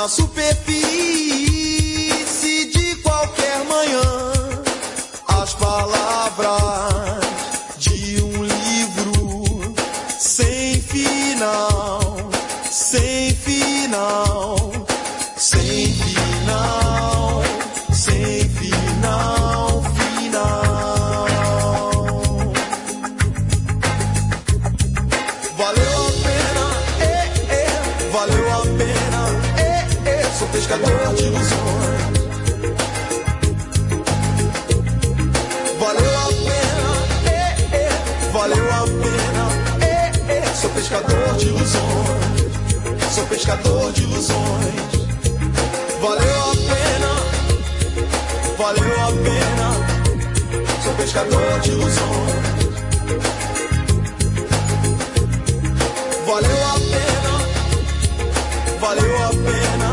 na superfície. pescador de ilusões. Valeu a pena, valeu a pena, sou pescador de ilusões. Valeu a pena, valeu a pena,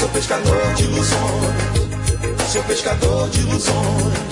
sou pescador de ilusões, sou pescador de ilusões.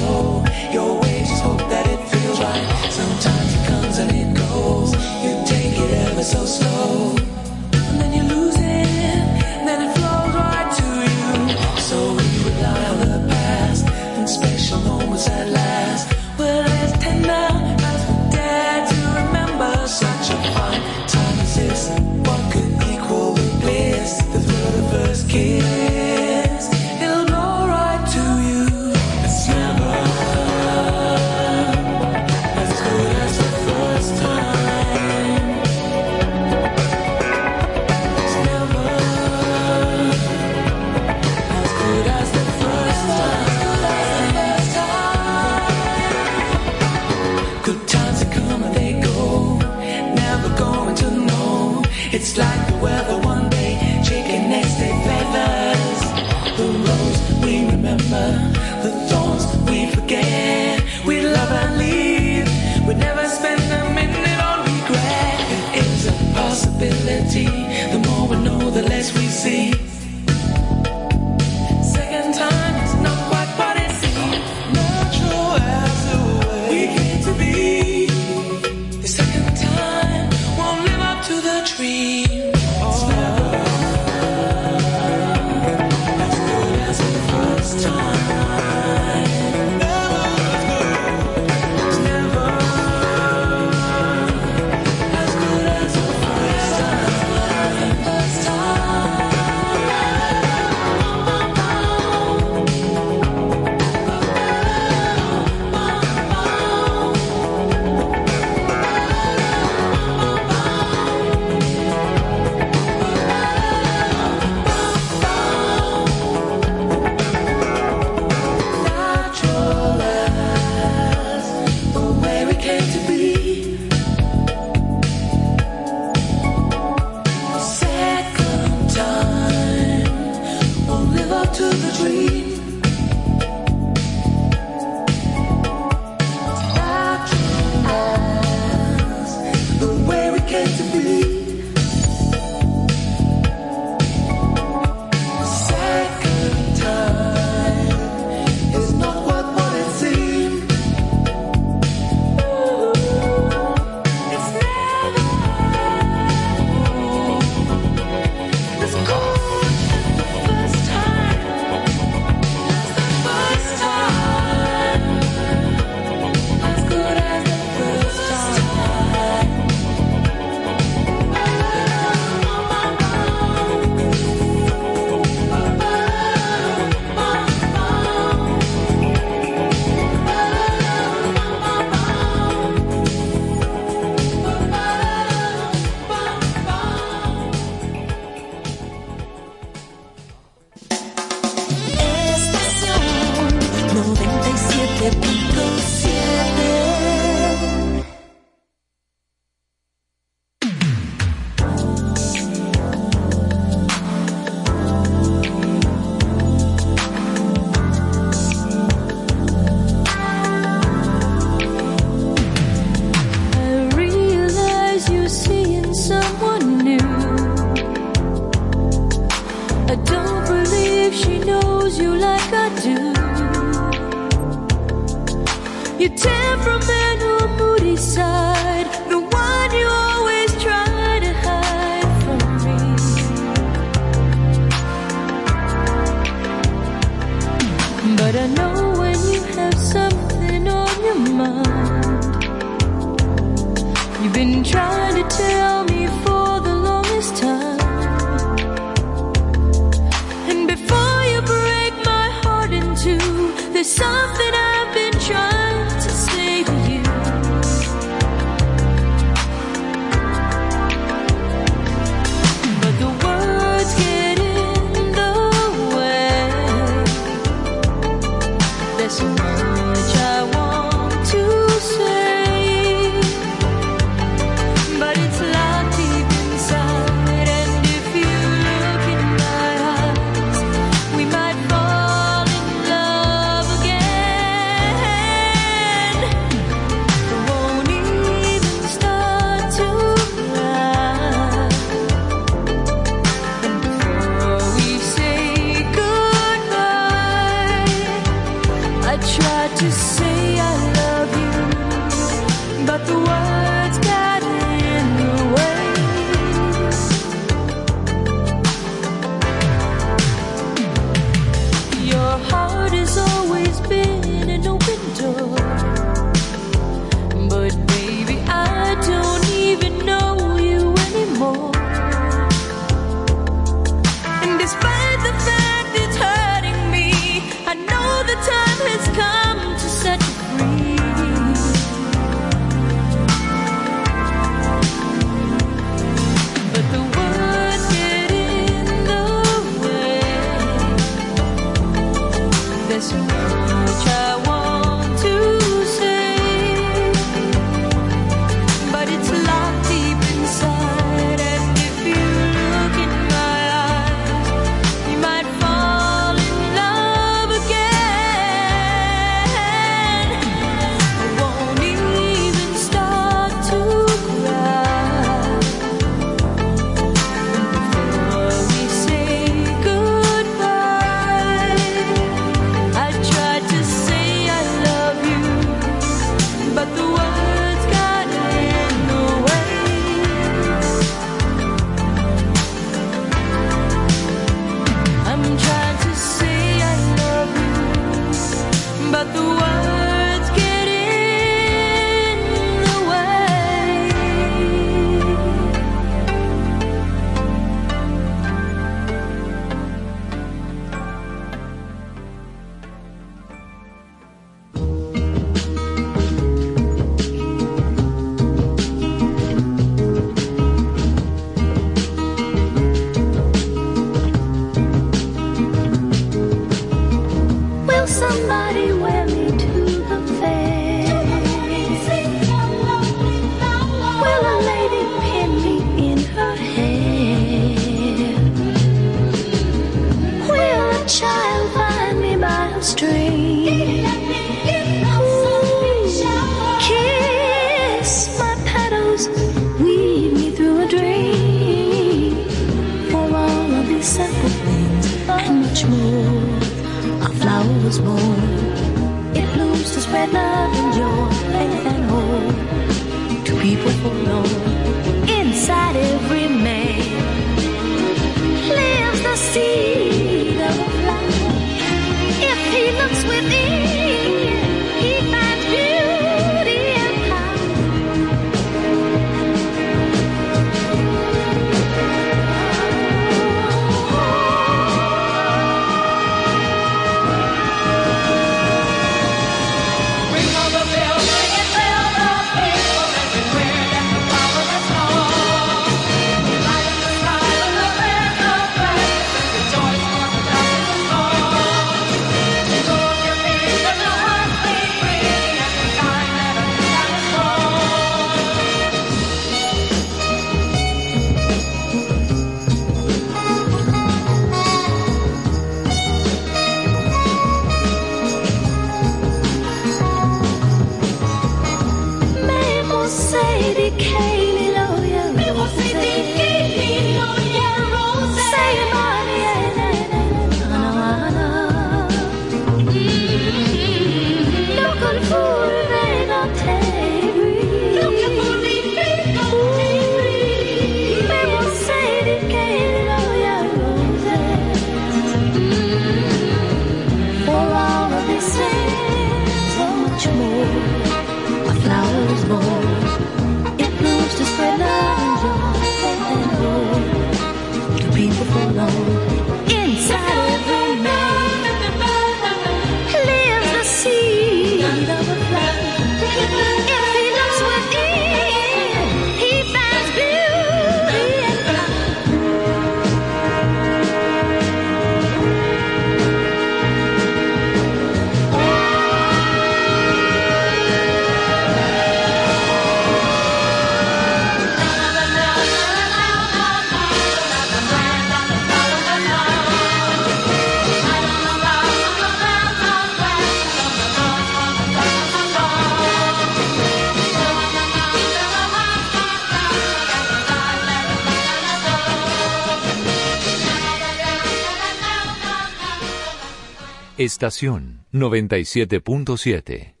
estación 97.7.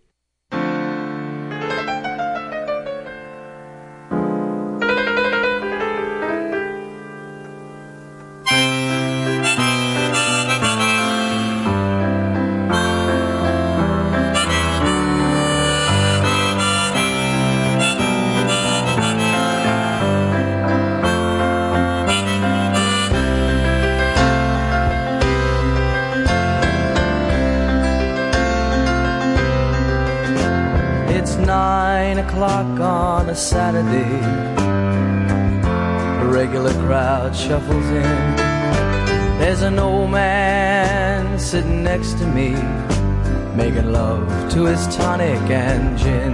to his tonic and gin.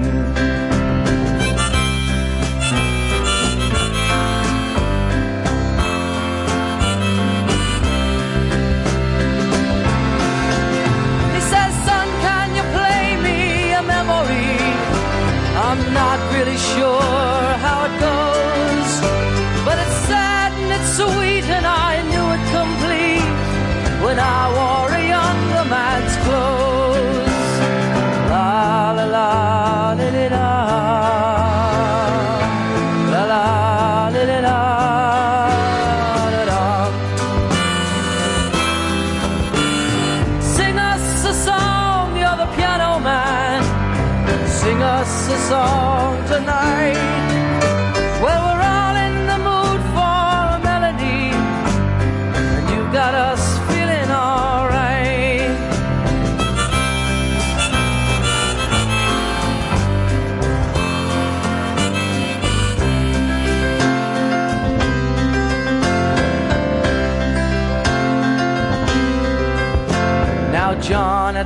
He says, Son, can you play me a memory? I'm not really sure how it goes, but it's sad and it's sweet, and I knew it complete when I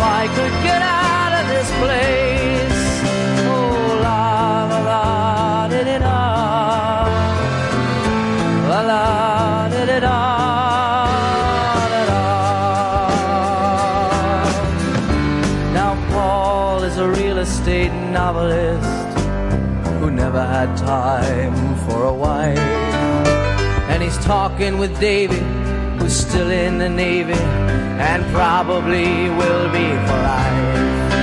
I could get out of this place. Oh, la la la, did it La la, did it Now Paul is a real estate novelist who never had time for a wife. And he's talking with David, still in the Navy and probably will be for life.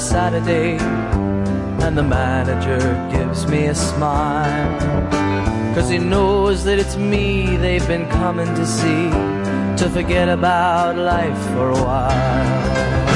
Saturday, and the manager gives me a smile. Cause he knows that it's me they've been coming to see, to forget about life for a while.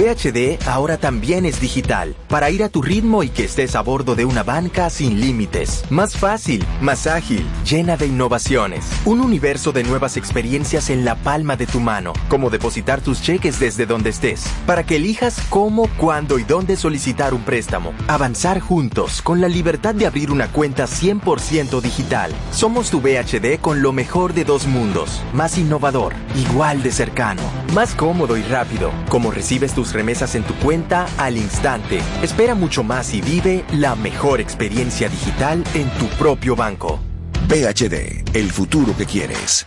VHD ahora también es digital, para ir a tu ritmo y que estés a bordo de una banca sin límites. Más fácil, más ágil, llena de innovaciones. Un universo de nuevas experiencias en la palma de tu mano, como depositar tus cheques desde donde estés, para que elijas cómo, cuándo y dónde solicitar un préstamo. Avanzar juntos, con la libertad de abrir una cuenta 100% digital. Somos tu VHD con lo mejor de dos mundos, más innovador, igual de cercano, más cómodo y rápido, como recibes tus remesas en tu cuenta al instante. Espera mucho más y vive la mejor experiencia digital en tu propio banco. PHD, el futuro que quieres.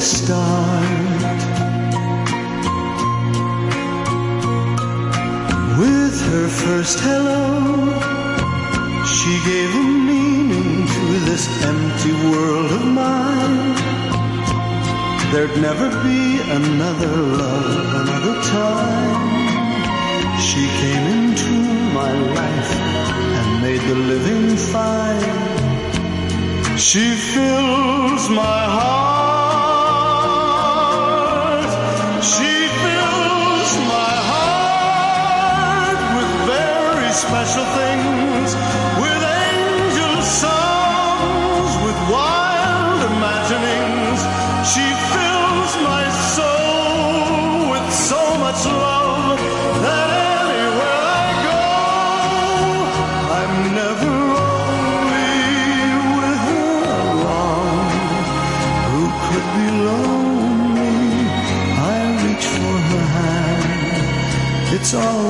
start. With her first hello She gave a meaning to this empty world of mine. There'd never be another love, another time. She came into my life And made the living fine. She fills my heart. She fills my heart with very special things. so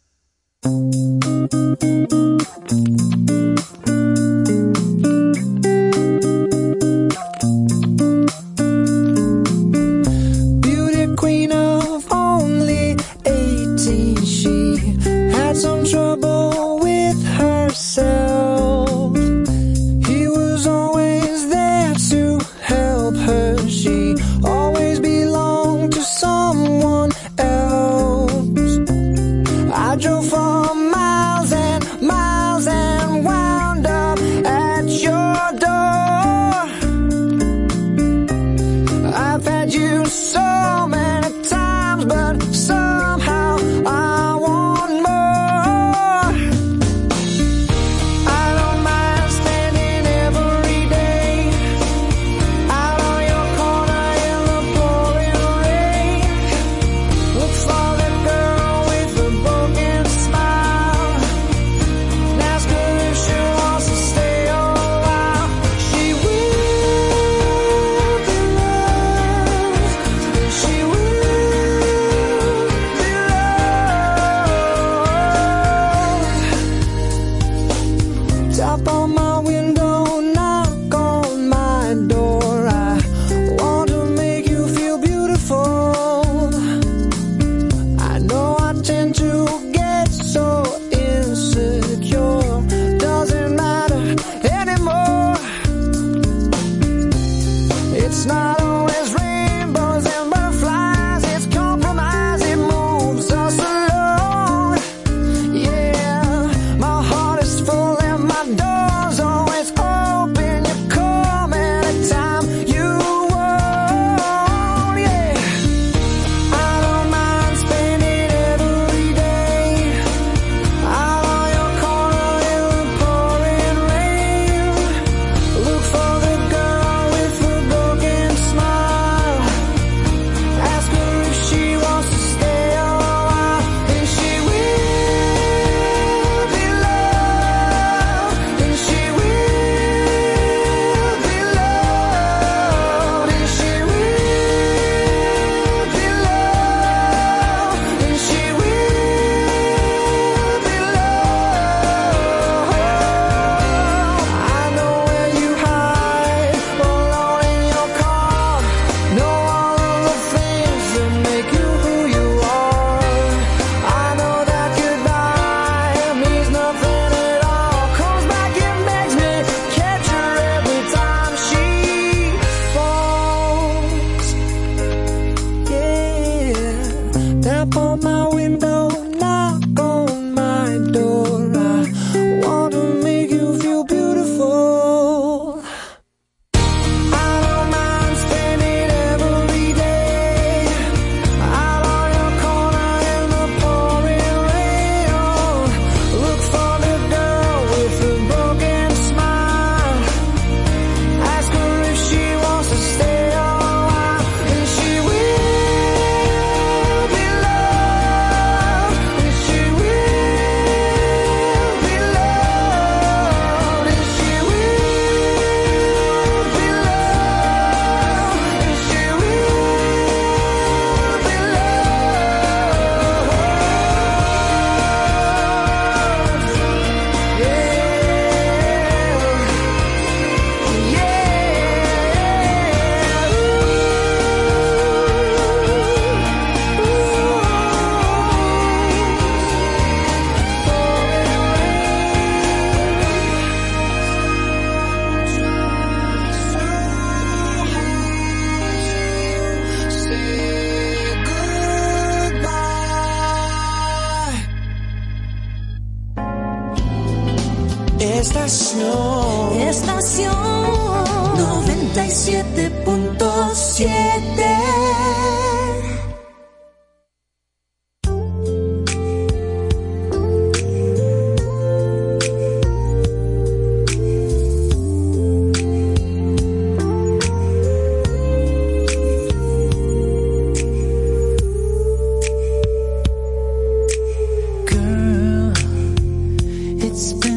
Spread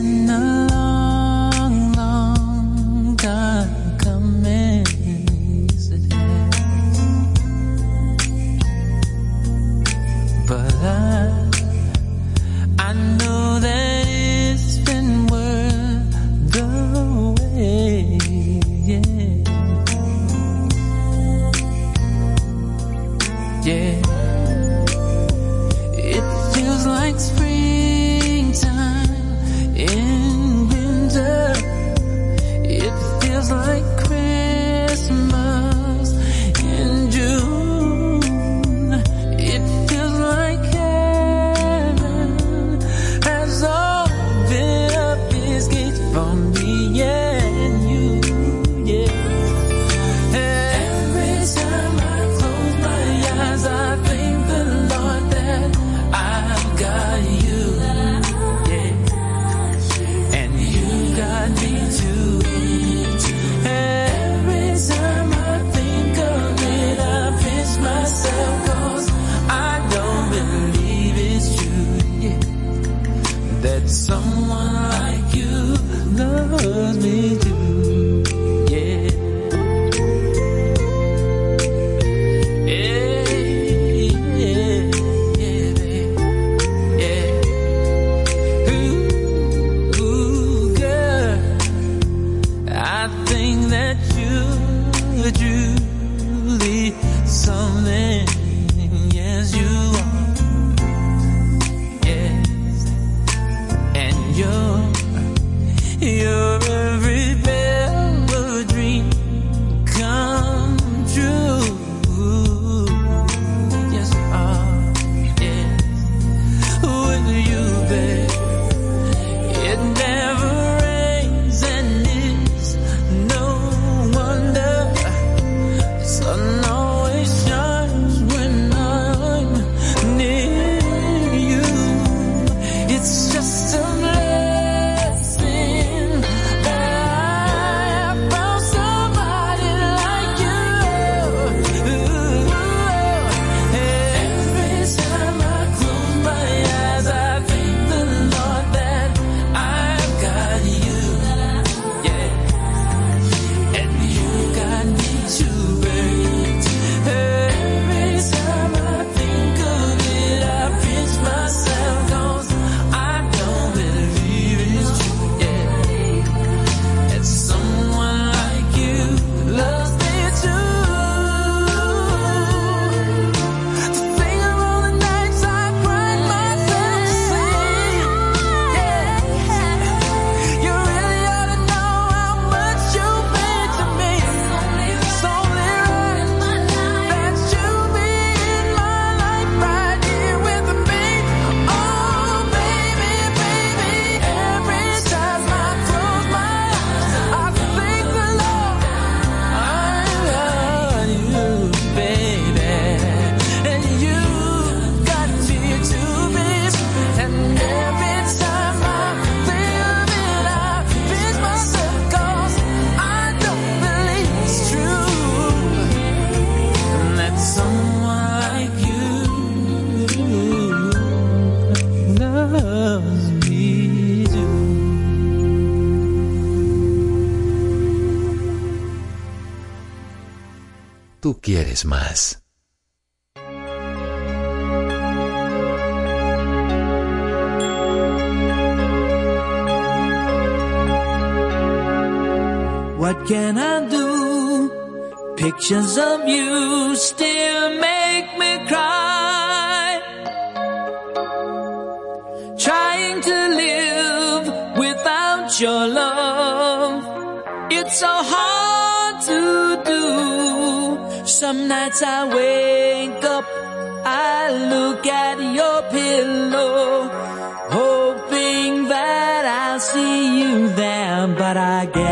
vez más. What can I do? Pictures of you still make me cry. Some nights I wake up, I look at your pillow, hoping that I'll see you there, but I guess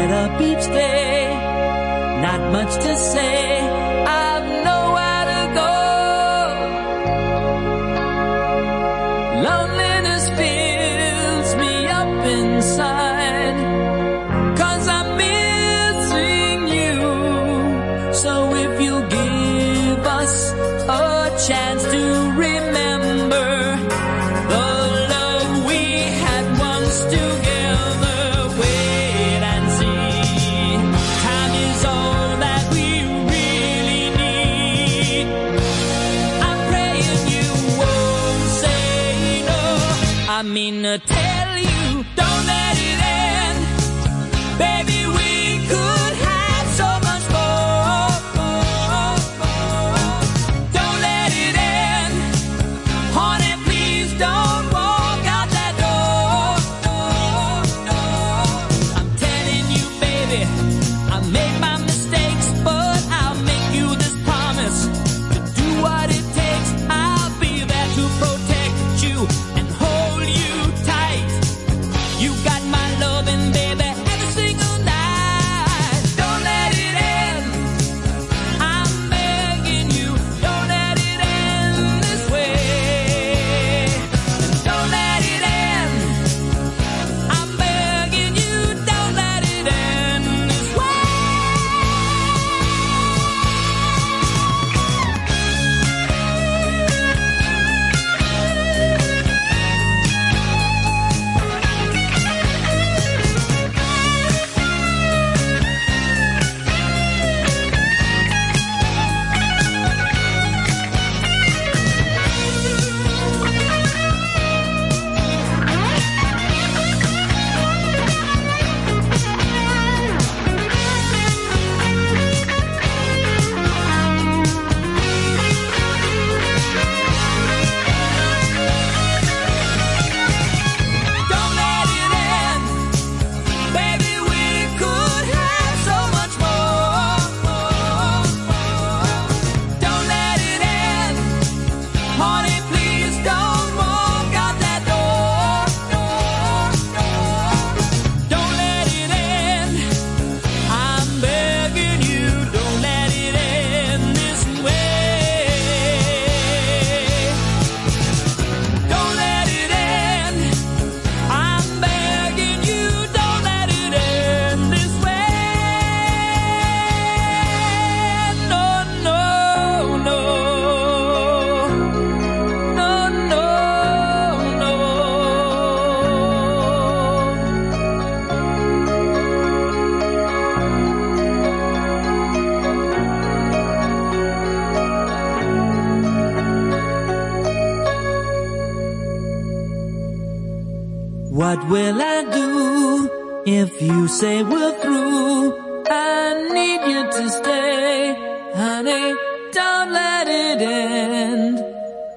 say we're through. I need you to stay, honey. Don't let it end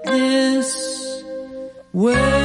this way.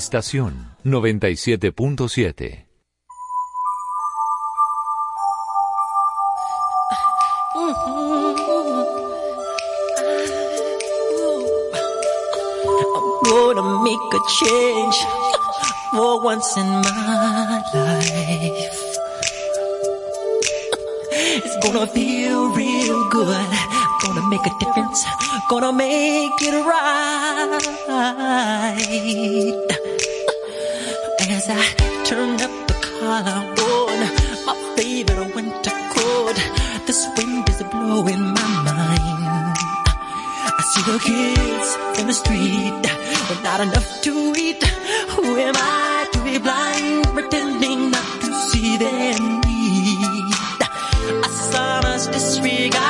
Estación 97.7. Gonna make a change for once in my life. It's gonna feel real good. Gonna make a difference. Gonna make it right. kids in the street, but not enough to eat. Who am I to be blind, pretending not to see their need? A saw disregard.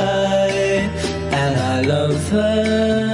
die, and I love her.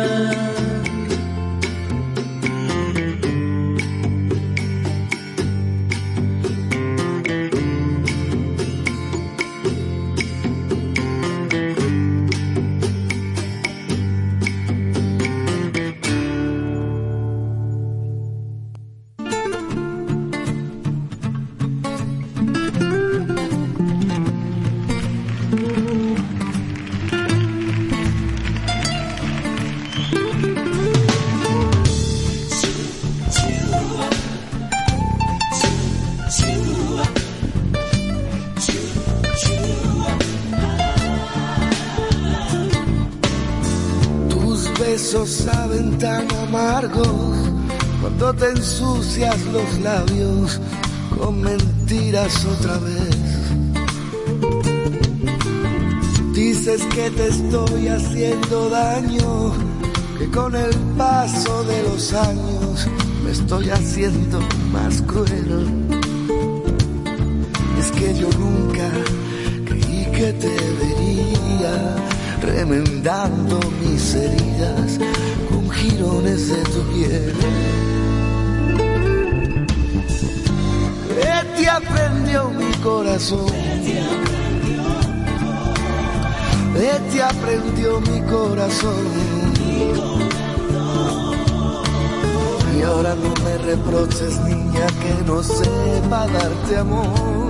Otra vez. Dices que te estoy haciendo daño, que con el paso de los años me estoy haciendo más cruel. Es que yo nunca creí que te vería remendando mis heridas con jirones de tu piel. ¿Qué te aprendió mi corazón? ¿Qué te aprendió mi corazón? Y ahora no me reproches, niña, que no sepa darte amor.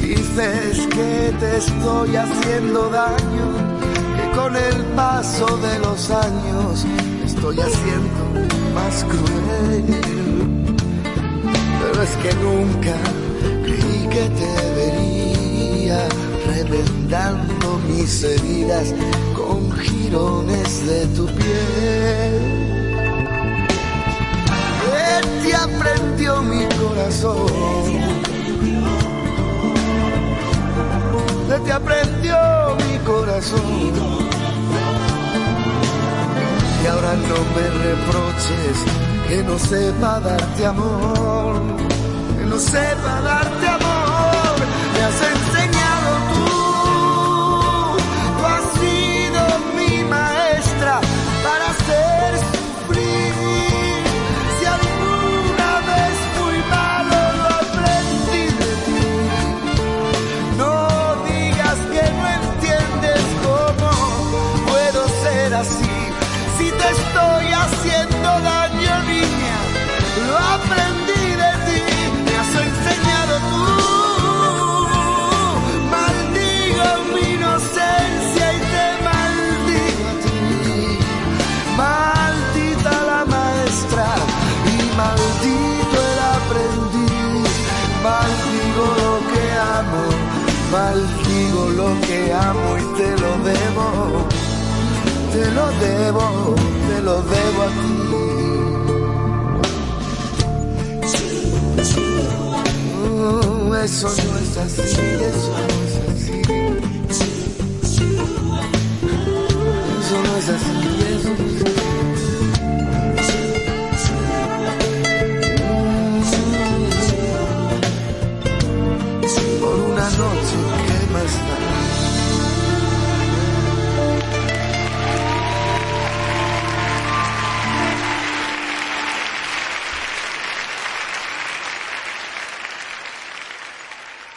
Dices que te estoy haciendo daño, que con el paso de los años estoy haciendo más cruel. Pero es que nunca creí que te vería remendando mis heridas con jirones de tu piel. ¿Qué te mi corazón? ¿Qué te aprendió mi corazón? Y ahora no me reproches que no sepa darte amor, que no sepa darte amor. Me has maldigo lo que amo y te lo debo. Te lo debo, te lo debo a ti. Oh, eso no es así, eso no es así. Eso no es así, eso no es así.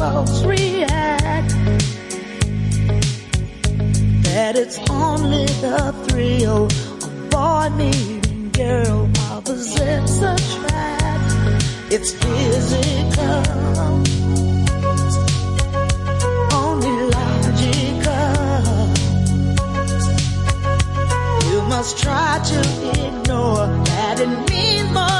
Pulse react. That it's only the thrill of boy meeting girl opposites attract. It's physical, only logical. You must try to ignore that it means more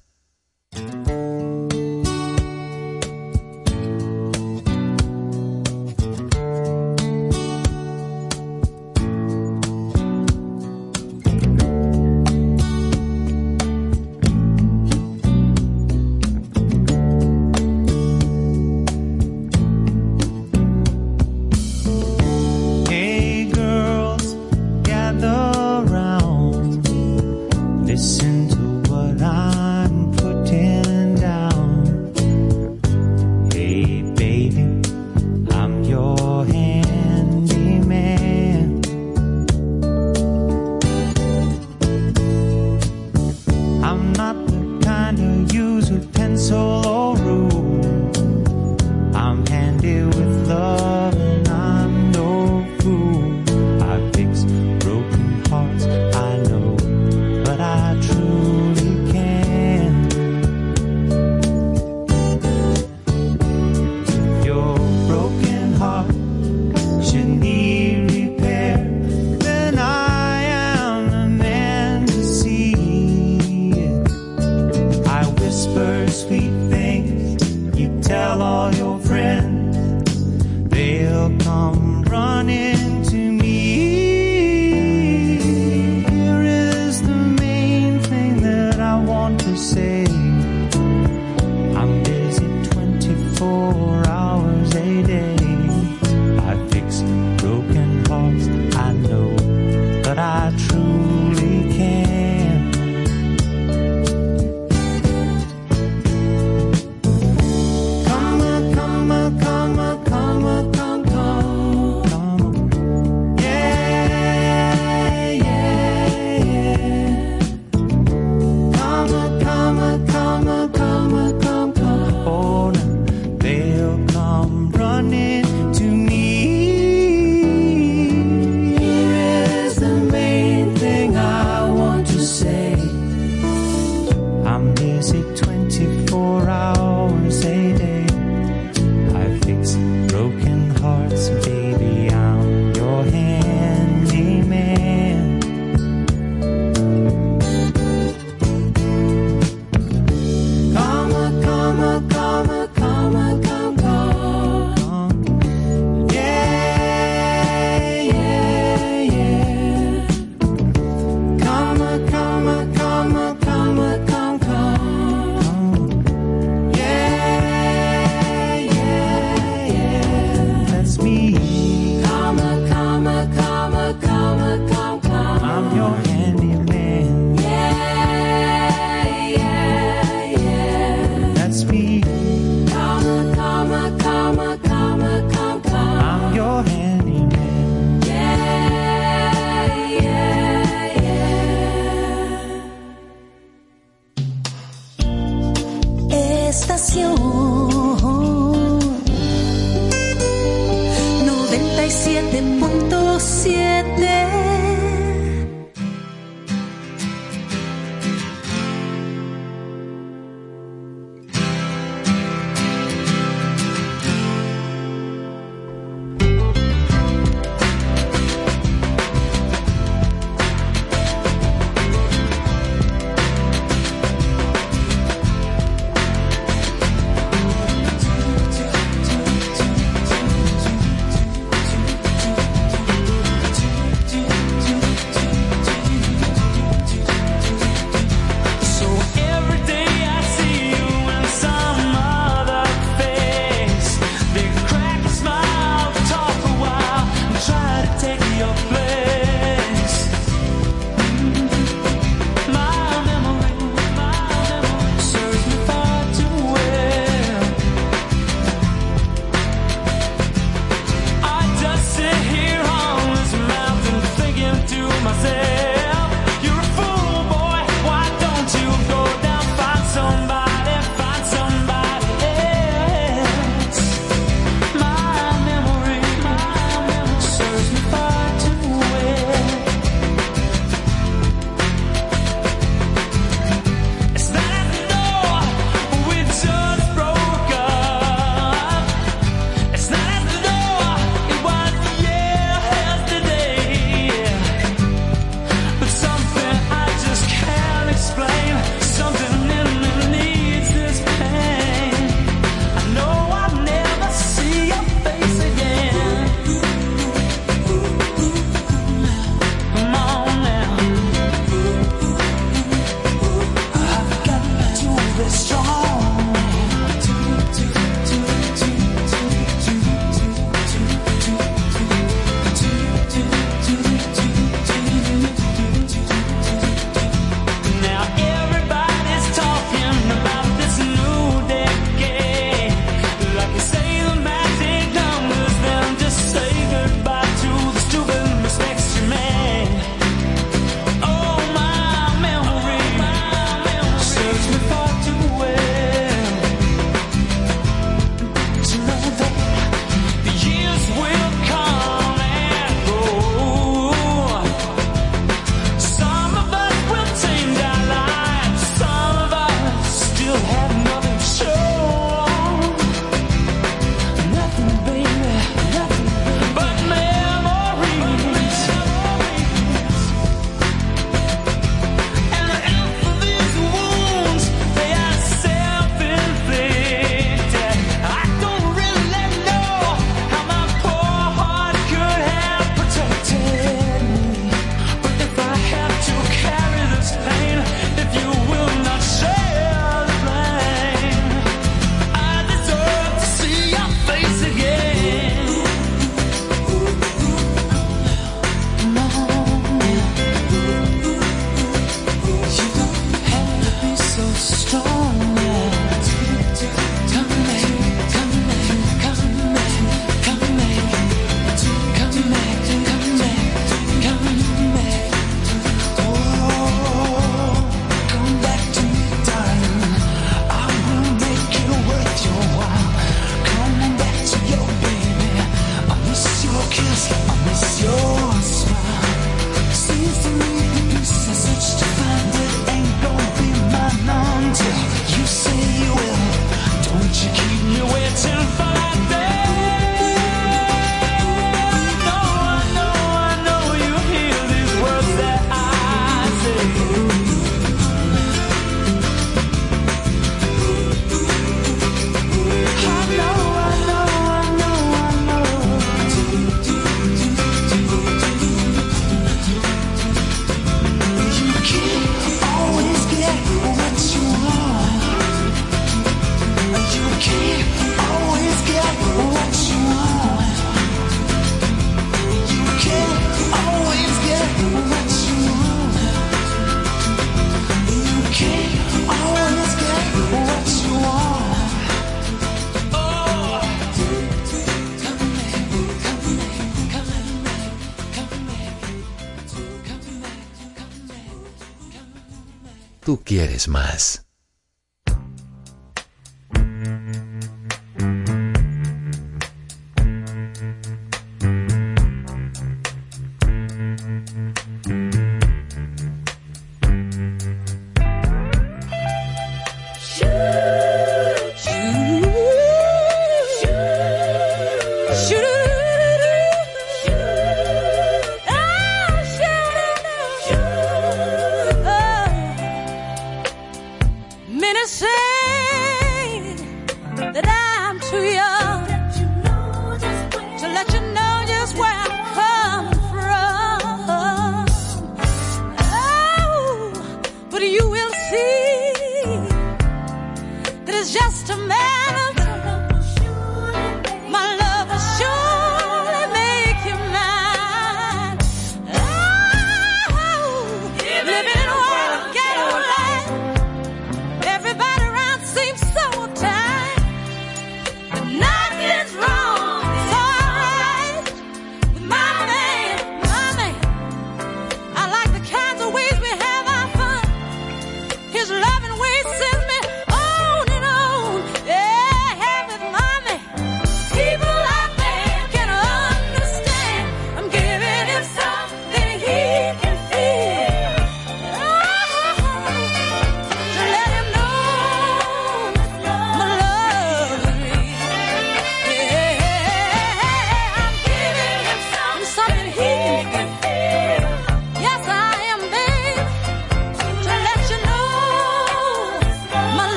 vez más.